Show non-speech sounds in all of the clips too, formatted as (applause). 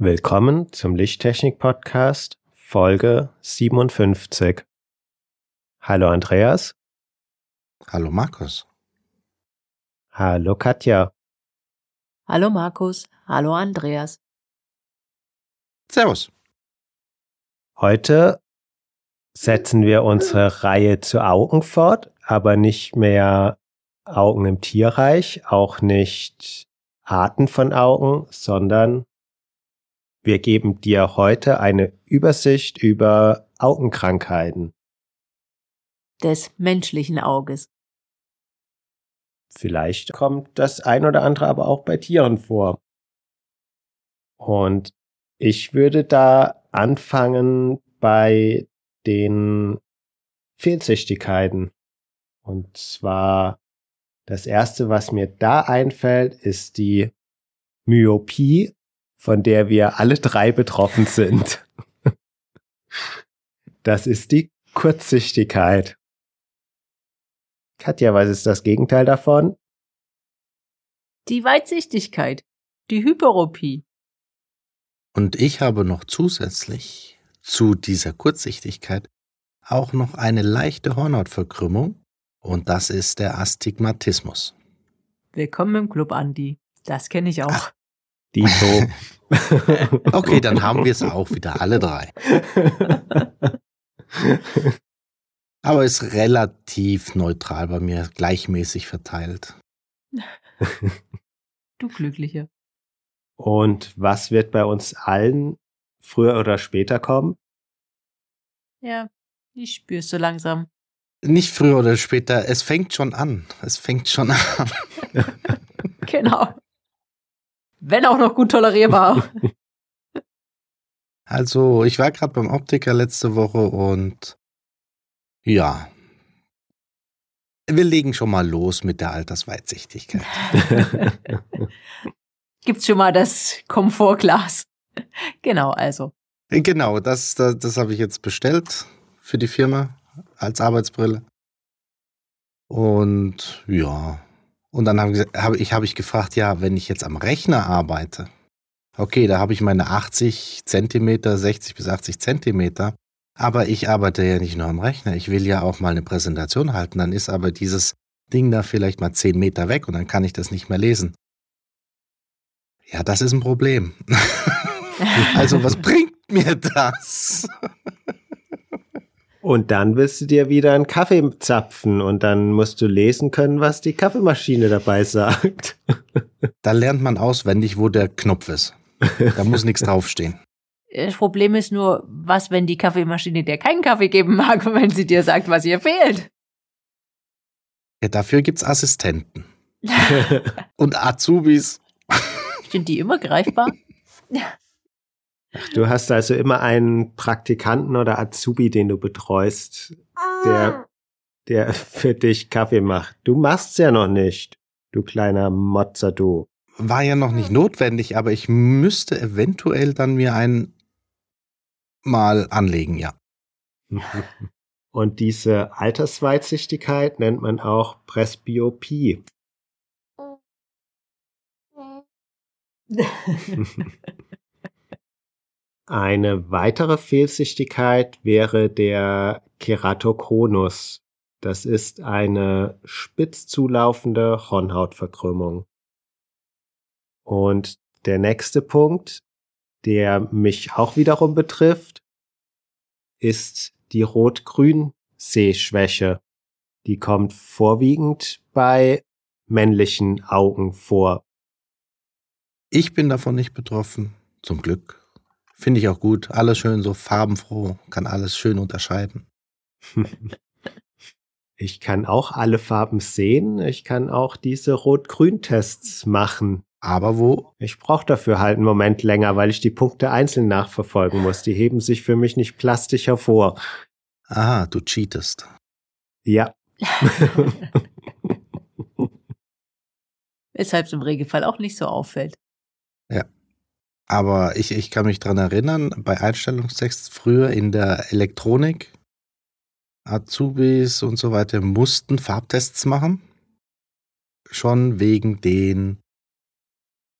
Willkommen zum Lichttechnik-Podcast, Folge 57. Hallo Andreas. Hallo Markus. Hallo Katja. Hallo Markus. Hallo Andreas. Servus. Heute setzen wir unsere Reihe zu Augen fort, aber nicht mehr Augen im Tierreich, auch nicht Arten von Augen, sondern wir geben dir heute eine Übersicht über Augenkrankheiten. Des menschlichen Auges. Vielleicht kommt das ein oder andere aber auch bei Tieren vor. Und ich würde da anfangen bei den Fehlsichtigkeiten. Und zwar das erste, was mir da einfällt, ist die Myopie von der wir alle drei betroffen sind. Das ist die Kurzsichtigkeit. Katja, was ist das Gegenteil davon? Die Weitsichtigkeit, die Hyperopie. Und ich habe noch zusätzlich zu dieser Kurzsichtigkeit auch noch eine leichte Hornhautverkrümmung und das ist der Astigmatismus. Willkommen im Club, Andi. Das kenne ich auch. Ach, Dito. (laughs) okay, dann haben wir es auch wieder, alle drei. Aber ist relativ neutral bei mir, gleichmäßig verteilt. Du Glückliche. Und was wird bei uns allen früher oder später kommen? Ja, ich spür's so langsam. Nicht früher oder später, es fängt schon an. Es fängt schon an. (laughs) genau. Wenn auch noch gut tolerierbar. (laughs) Also, ich war gerade beim Optiker letzte Woche und ja. Wir legen schon mal los mit der Altersweitsichtigkeit. (laughs) Gibt's schon mal das Komfortglas? Genau, also. Genau, das, das, das habe ich jetzt bestellt für die Firma als Arbeitsbrille. Und ja, und dann habe hab ich, hab ich gefragt, ja, wenn ich jetzt am Rechner arbeite, okay, da habe ich meine 80 Zentimeter, 60 bis 80 Zentimeter, aber ich arbeite ja nicht nur am Rechner, ich will ja auch mal eine Präsentation halten, dann ist aber dieses Ding da vielleicht mal 10 Meter weg und dann kann ich das nicht mehr lesen. Ja, das ist ein Problem. (laughs) also was (laughs) bringt mir das? Und dann willst du dir wieder einen Kaffee zapfen und dann musst du lesen können, was die Kaffeemaschine dabei sagt. (laughs) Da lernt man auswendig, wo der Knopf ist. Da muss nichts draufstehen. Das Problem ist nur, was, wenn die Kaffeemaschine dir keinen Kaffee geben mag, (laughs) wenn sie dir sagt, was ihr fehlt? Ja, dafür gibt's Assistenten. (laughs) und Azubis. Sind die immer greifbar? Ach, du hast also immer einen Praktikanten oder Azubi, den du betreust, der, der für dich Kaffee macht. Du machst's ja noch nicht, du kleiner Motzer, du. War ja noch nicht notwendig, aber ich müsste eventuell dann mir einen mal anlegen, ja. (laughs) Und diese Altersweitsichtigkeit nennt man auch Presbyopie. (laughs) (laughs) Eine weitere Fehlsichtigkeit wäre der Keratokonus. Das ist eine spitz zulaufende Hornhautverkrümmung. Und der nächste Punkt, der mich auch wiederum betrifft, ist die Rot-Grün-Sehschwäche. Die kommt vorwiegend bei männlichen Augen vor. Ich bin davon nicht betroffen, zum Glück. Finde ich auch gut. Alles schön so farbenfroh, kann alles schön unterscheiden. (laughs) Ich kann auch alle Farben sehen. Ich kann auch diese Rot-Grün-Tests machen. Aber wo? Ich brauche dafür halt einen Moment länger, weil ich die Punkte einzeln nachverfolgen muss. Die heben sich für mich nicht plastisch hervor. Aha, du cheatest. Ja. (laughs) Weshalb es im Regelfall auch nicht so auffällt. Aber ich, ich kann mich dran erinnern, bei Einstellungstext früher in der Elektronik, Azubis und so weiter mussten Farbtests machen. Schon wegen den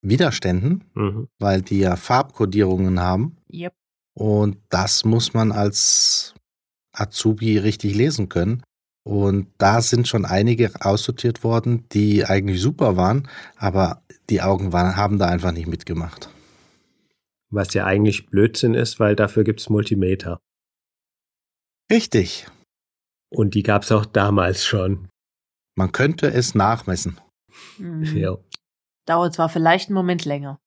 Widerständen, Mhm. weil die ja Farbkodierungen haben. Yep. Und das muss man als Azubi richtig lesen können. Und da sind schon einige aussortiert worden, die eigentlich super waren, aber die Augen waren, haben da einfach nicht mitgemacht. Was ja eigentlich Blödsinn ist, weil dafür gibt's Multimeter. Richtig. Und die gab's auch damals schon. Man könnte es nachmessen. Mhm. Ja. Dauert zwar vielleicht einen Moment länger.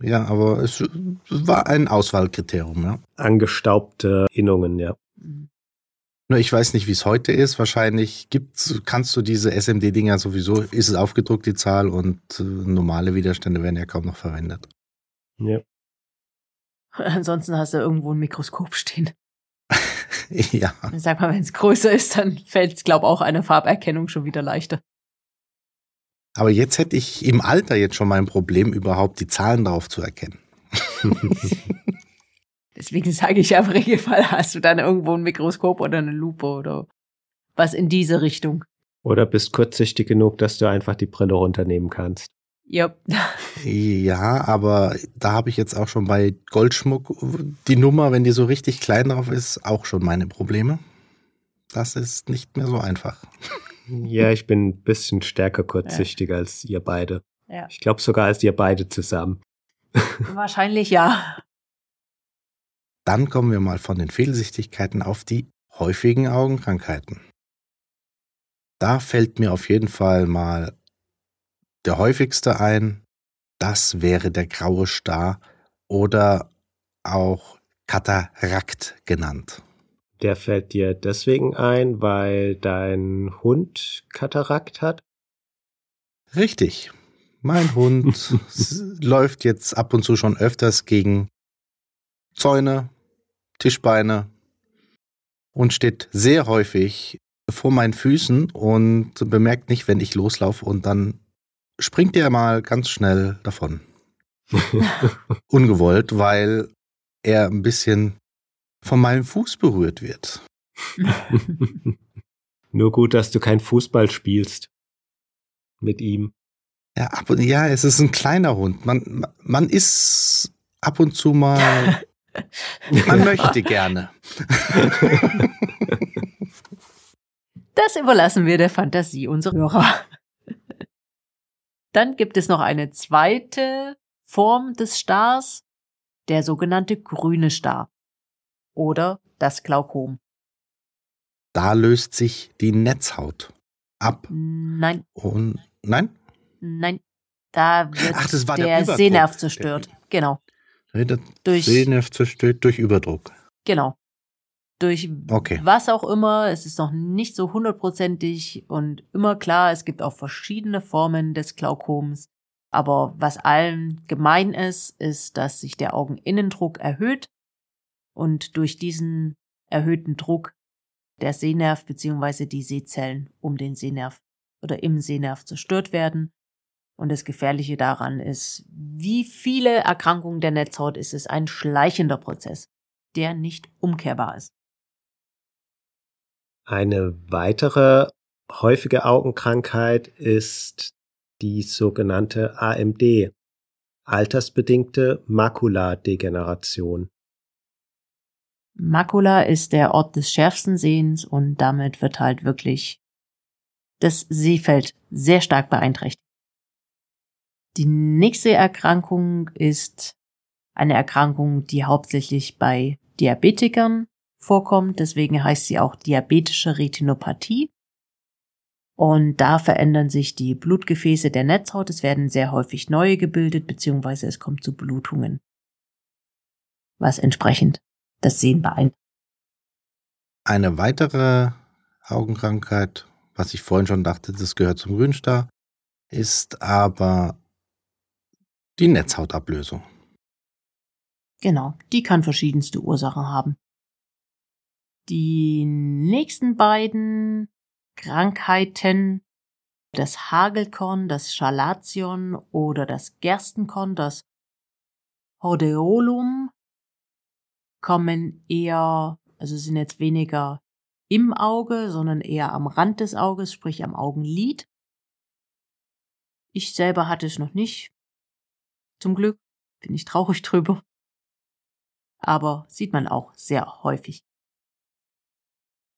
Ja, aber es war ein Auswahlkriterium, ja. Angestaubte Innungen, ja. Mhm. Nur ich weiß nicht, wie es heute ist. Wahrscheinlich gibt's, kannst du diese SMD-Dinger sowieso, ist es aufgedruckt, die Zahl, und äh, normale Widerstände werden ja kaum noch verwendet. ja. (laughs) Ansonsten hast du irgendwo ein Mikroskop stehen. (laughs) ja. Sag mal, wenn es größer ist, dann fällt es, glaube auch eine Farberkennung schon wieder leichter. Aber jetzt hätte ich im Alter jetzt schon mal ein Problem, überhaupt die Zahlen drauf zu erkennen. (laughs) Deswegen sage ich ja im Regelfall, hast du dann irgendwo ein Mikroskop oder eine Lupe oder was in diese Richtung. Oder bist kurzsichtig genug, dass du einfach die Brille runternehmen kannst. Yep. Ja, aber da habe ich jetzt auch schon bei Goldschmuck die Nummer, wenn die so richtig klein drauf ist, auch schon meine Probleme. Das ist nicht mehr so einfach. Ja, ich bin ein bisschen stärker kurzsichtig als ihr beide. Ja. Ich glaube sogar als ihr beide zusammen. Wahrscheinlich ja. Dann kommen wir mal von den Fehlsichtigkeiten auf die häufigen Augenkrankheiten. Da fällt mir auf jeden Fall mal der häufigste ein. Das wäre der graue Star oder auch Katarakt genannt. Der fällt dir deswegen ein, weil dein Hund Katarakt hat? Richtig. Mein Hund (laughs) läuft jetzt ab und zu schon öfters gegen Zäune, Tischbeine und steht sehr häufig vor meinen Füßen und bemerkt nicht, wenn ich loslaufe und dann springt er mal ganz schnell davon. (laughs) Ungewollt, weil er ein bisschen von meinem Fuß berührt wird. (laughs) Nur gut, dass du kein Fußball spielst. Mit ihm. Ja, ab und, ja, es ist ein kleiner Hund. Man, man ist ab und zu mal, (laughs) man möchte gerne. Das überlassen wir der Fantasie unserer Hörer. Dann gibt es noch eine zweite Form des Stars, der sogenannte grüne Star oder das Glaukom. Da löst sich die Netzhaut ab. Nein, Und nein? nein, da wird Ach, der der. Sehnerv zerstört. Genau, Der durch Sehnerv zerstört durch Überdruck. genau durch Okay. was auch immer. Es ist noch nicht so hundertprozentig und immer klar, es gibt auch verschiedene Formen des Glaukoms. Aber was allen gemein ist, ist, dass sich der Augeninnendruck erhöht und durch diesen erhöhten Druck der Sehnerv bzw. die Sehzellen um den Sehnerv oder im Sehnerv zerstört werden. Und das Gefährliche daran ist, wie viele Erkrankungen der Netzhaut ist es ein schleichender Prozess, der nicht umkehrbar ist. Eine weitere häufige Augenkrankheit ist die sogenannte AMD, altersbedingte Makuladegeneration. Makula ist der Ort des schärfsten Sehens und damit wird halt wirklich das Sehfeld sehr stark beeinträchtigt. Die nächste Erkrankung ist eine Erkrankung, die hauptsächlich bei Diabetikern vorkommt. Deswegen heißt sie auch diabetische Retinopathie. Und da verändern sich die Blutgefäße der Netzhaut. Es werden sehr häufig neue gebildet, beziehungsweise es kommt zu Blutungen. Was entsprechend das Sehen beeinträchtigt. Eine weitere Augenkrankheit, was ich vorhin schon dachte, das gehört zum Grünstar, ist aber die Netzhautablösung. Genau, die kann verschiedenste Ursachen haben. Die nächsten beiden Krankheiten, das Hagelkorn, das Schalation oder das Gerstenkorn, das Hordeolum, kommen eher, also sind jetzt weniger im Auge, sondern eher am Rand des Auges, sprich am Augenlid. Ich selber hatte es noch nicht. Zum Glück bin ich traurig drüber. Aber sieht man auch sehr häufig.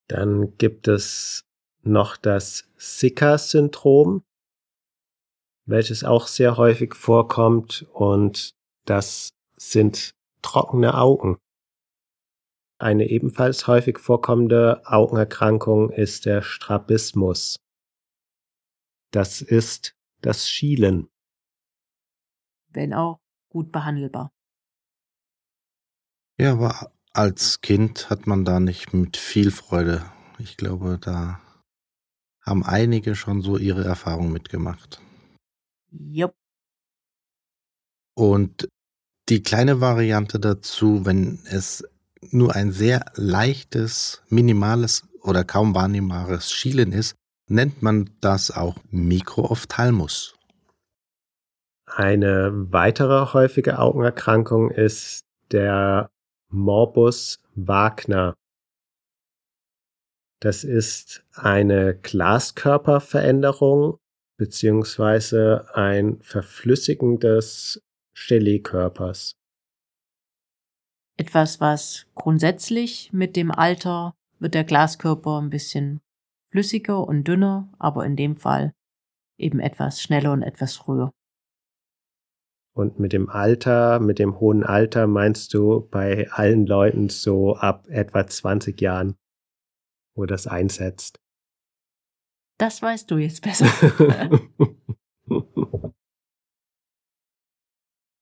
Dann gibt es noch das Sicker-Syndrom, welches auch sehr häufig vorkommt und das sind trockene Augen. Eine ebenfalls häufig vorkommende Augenerkrankung ist der Strabismus. Das ist das Schielen. Wenn auch gut behandelbar. Ja, aber als Kind hat man da nicht mit viel Freude. Ich glaube, da haben einige schon so ihre Erfahrungen mitgemacht. Jupp. Und die kleine Variante dazu, wenn es nur ein sehr leichtes, minimales oder kaum wahrnehmbares Schielen ist, nennt man das auch Mikroophthalmus. Eine weitere häufige Augenerkrankung ist der Morbus Wagner. Das ist eine Glaskörperveränderung beziehungsweise ein Verflüssigen des Stellikörpers. Etwas, was grundsätzlich mit dem Alter wird der Glaskörper ein bisschen flüssiger und dünner, aber in dem Fall eben etwas schneller und etwas früher. Und mit dem Alter, mit dem hohen Alter meinst du bei allen Leuten so ab etwa 20 Jahren, wo das einsetzt. Das weißt du jetzt besser. (laughs)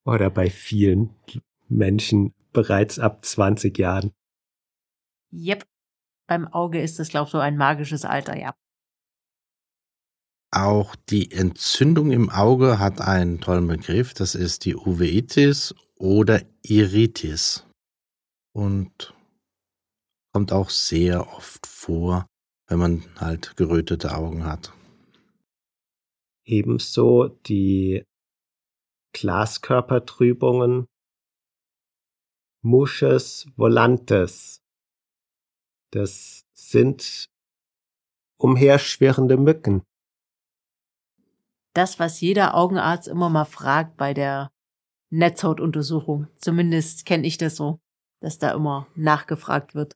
Oder bei vielen Menschen bereits ab 20 Jahren. Yep. Beim Auge ist es, glaube ich, so ein magisches Alter, ja. Auch die Entzündung im Auge hat einen tollen Begriff. Das ist die Uveitis oder Iritis. Und kommt auch sehr oft vor, wenn man halt gerötete Augen hat. Ebenso die Glaskörpertrübungen Musches volantes. Das sind umherschwirrende Mücken das, was jeder Augenarzt immer mal fragt bei der Netzhautuntersuchung. Zumindest kenne ich das so, dass da immer nachgefragt wird.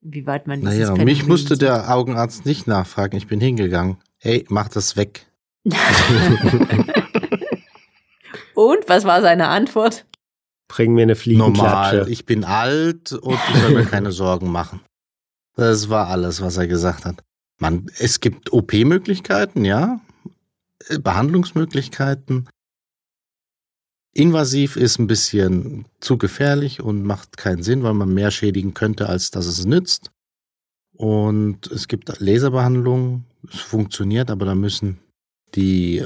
Wie weit man dieses Naja, Phänomen mich musste sieht. der Augenarzt nicht nachfragen. Ich bin hingegangen. Hey, mach das weg. (laughs) Und was war seine Antwort? Bring mir eine Fliegenklatsche. Normal. Ich bin alt und ich soll mir keine (laughs) Sorgen machen. Das war alles, was er gesagt hat. Man, es gibt OP-Möglichkeiten, ja. Behandlungsmöglichkeiten. Invasiv ist ein bisschen zu gefährlich und macht keinen Sinn, weil man mehr schädigen könnte, als dass es nützt. Und es gibt Laserbehandlungen, es funktioniert, aber da müssen die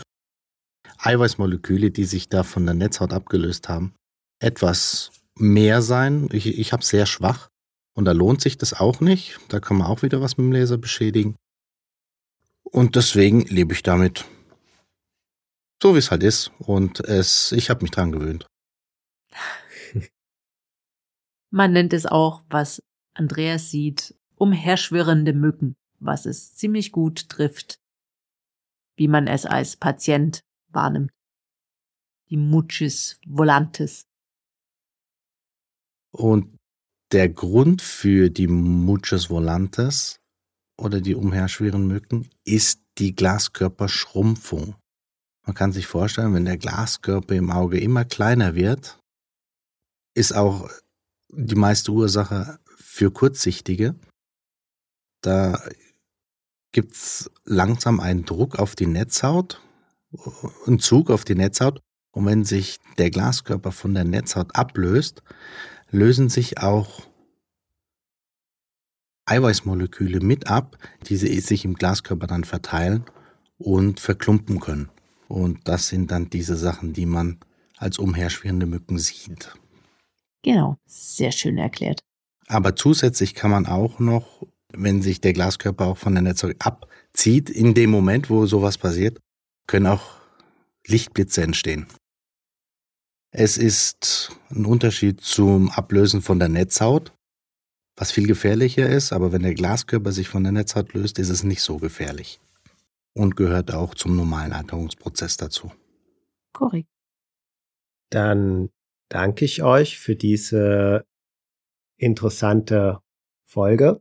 Eiweißmoleküle, die sich da von der Netzhaut abgelöst haben, etwas mehr sein. Ich, ich habe sehr schwach und da lohnt sich das auch nicht. Da kann man auch wieder was mit dem Laser beschädigen. Und deswegen lebe ich damit so, wie es halt ist. Und es, ich habe mich dran gewöhnt. (laughs) Man nennt es auch, was Andreas sieht, umherschwirrende Mücken, was es ziemlich gut trifft, wie man es als Patient wahrnimmt. Die Muchis volantis. Und der Grund für die Muchas volantes oder die umherschwirrenden Mücken ist die Glaskörperschrumpfung. Man kann sich vorstellen, wenn der Glaskörper im Auge immer kleiner wird, ist auch die meiste Ursache für Kurzsichtige. Da gibt es langsam einen Druck auf die Netzhaut, einen Zug auf die Netzhaut. Und wenn sich der Glaskörper von der Netzhaut ablöst, lösen sich auch Eiweißmoleküle mit ab, die sich im Glaskörper dann verteilen und verklumpen können. Und das sind dann diese Sachen, die man als umherschwirrende Mücken sieht. Genau, sehr schön erklärt. Aber zusätzlich kann man auch noch, wenn sich der Glaskörper auch von der Netzhaut abzieht, in dem Moment, wo sowas passiert, können auch Lichtblitze entstehen. Es ist ein Unterschied zum Ablösen von der Netzhaut, was viel gefährlicher ist, aber wenn der Glaskörper sich von der Netzhaut löst, ist es nicht so gefährlich und gehört auch zum normalen Alterungsprozess dazu. Korrekt. Dann danke ich euch für diese interessante Folge.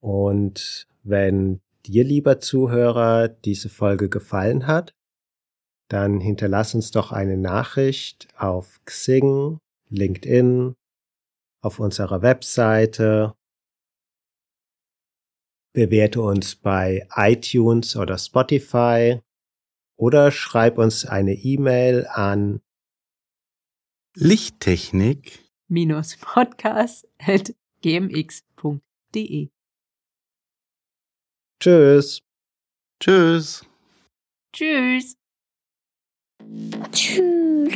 Und wenn dir, lieber Zuhörer, diese Folge gefallen hat, dann hinterlass uns doch eine Nachricht auf Xing, LinkedIn, auf unserer Webseite. Bewerte uns bei iTunes oder Spotify oder schreib uns eine E-Mail an Lichttechnik podcast at gmx.de. Tschüss. Tschüss. Tschüss. Tschüss.